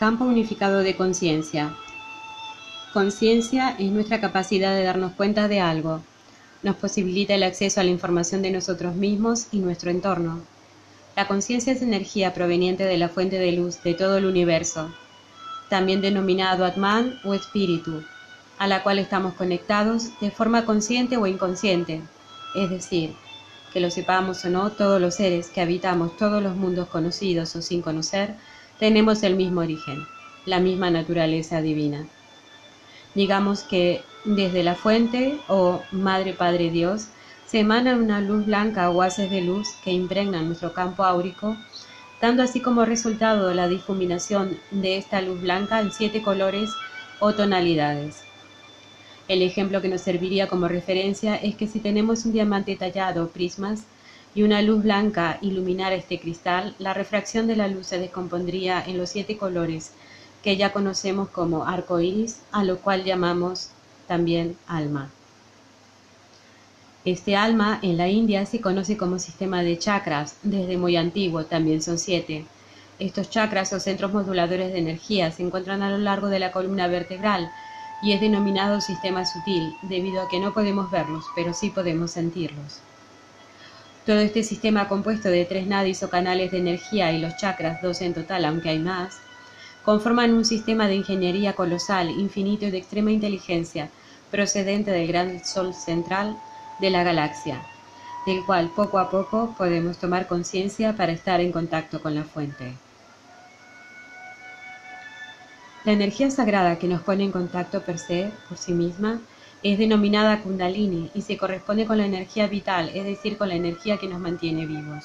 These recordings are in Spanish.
Campo unificado de conciencia. Conciencia es nuestra capacidad de darnos cuenta de algo. Nos posibilita el acceso a la información de nosotros mismos y nuestro entorno. La conciencia es energía proveniente de la fuente de luz de todo el universo, también denominado Atman o espíritu, a la cual estamos conectados de forma consciente o inconsciente, es decir, que lo sepamos o no, todos los seres que habitamos todos los mundos conocidos o sin conocer, tenemos el mismo origen, la misma naturaleza divina. Digamos que desde la fuente o Madre Padre Dios se emana una luz blanca o haces de luz que impregnan nuestro campo áurico, dando así como resultado la difuminación de esta luz blanca en siete colores o tonalidades. El ejemplo que nos serviría como referencia es que si tenemos un diamante tallado, prismas, y una luz blanca iluminara este cristal, la refracción de la luz se descompondría en los siete colores que ya conocemos como arco iris, a lo cual llamamos también alma. Este alma en la India se conoce como sistema de chakras, desde muy antiguo, también son siete. Estos chakras o centros moduladores de energía se encuentran a lo largo de la columna vertebral, y es denominado sistema sutil debido a que no podemos verlos, pero sí podemos sentirlos. Todo este sistema compuesto de tres nadis o canales de energía y los chakras, dos en total, aunque hay más, conforman un sistema de ingeniería colosal, infinito y de extrema inteligencia, procedente del gran Sol central de la galaxia, del cual poco a poco podemos tomar conciencia para estar en contacto con la fuente. La energía sagrada que nos pone en contacto per se, por sí misma, es denominada kundalini y se corresponde con la energía vital, es decir, con la energía que nos mantiene vivos.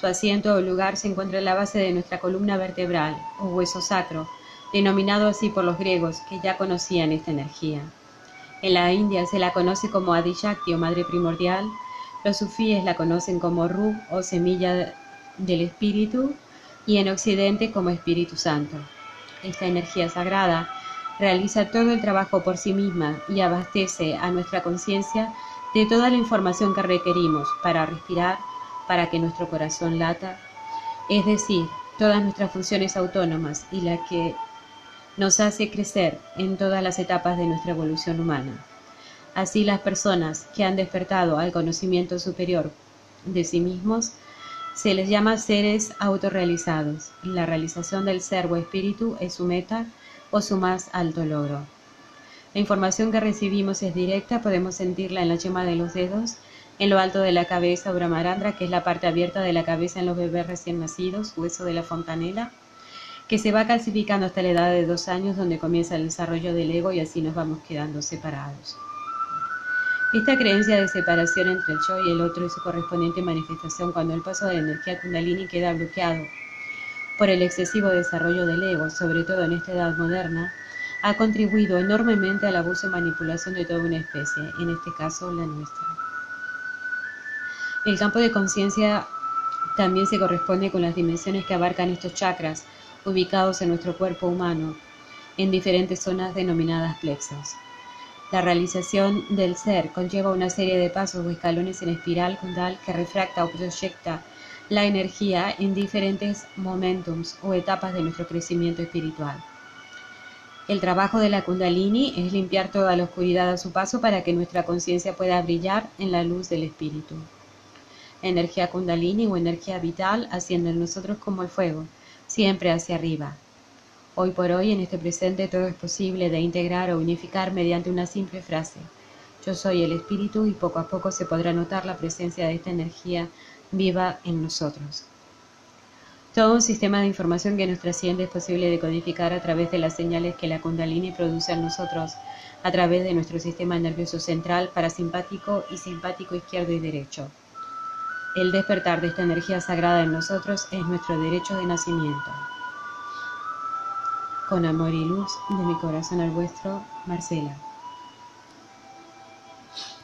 Su asiento o lugar se encuentra en la base de nuestra columna vertebral o hueso sacro, denominado así por los griegos que ya conocían esta energía. En la India se la conoce como Adishakti o madre primordial, los sufíes la conocen como Ru o semilla del espíritu y en Occidente como Espíritu Santo esta energía sagrada, realiza todo el trabajo por sí misma y abastece a nuestra conciencia de toda la información que requerimos para respirar, para que nuestro corazón lata, es decir, todas nuestras funciones autónomas y la que nos hace crecer en todas las etapas de nuestra evolución humana. Así las personas que han despertado al conocimiento superior de sí mismos se les llama seres autorrealizados. La realización del ser o espíritu es su meta o su más alto logro. La información que recibimos es directa, podemos sentirla en la yema de los dedos, en lo alto de la cabeza Brahmarandra, que es la parte abierta de la cabeza en los bebés recién nacidos, hueso de la fontanela, que se va calcificando hasta la edad de dos años, donde comienza el desarrollo del ego y así nos vamos quedando separados. Esta creencia de separación entre el yo y el otro y su correspondiente manifestación cuando el paso de la energía kundalini queda bloqueado por el excesivo desarrollo del ego, sobre todo en esta edad moderna, ha contribuido enormemente al abuso y manipulación de toda una especie, en este caso la nuestra. El campo de conciencia también se corresponde con las dimensiones que abarcan estos chakras, ubicados en nuestro cuerpo humano, en diferentes zonas denominadas plexos. La realización del ser conlleva una serie de pasos o escalones en espiral kundal que refracta o proyecta la energía en diferentes momentums o etapas de nuestro crecimiento espiritual. El trabajo de la kundalini es limpiar toda la oscuridad a su paso para que nuestra conciencia pueda brillar en la luz del espíritu. Energía kundalini o energía vital asciende en nosotros como el fuego, siempre hacia arriba, Hoy por hoy, en este presente, todo es posible de integrar o unificar mediante una simple frase. Yo soy el espíritu y poco a poco se podrá notar la presencia de esta energía viva en nosotros. Todo un sistema de información que nos trasciende es posible de codificar a través de las señales que la kundalini produce en nosotros, a través de nuestro sistema nervioso central, parasimpático y simpático izquierdo y derecho. El despertar de esta energía sagrada en nosotros es nuestro derecho de nacimiento. Con amor y luz de mi corazón al vuestro, Marcela.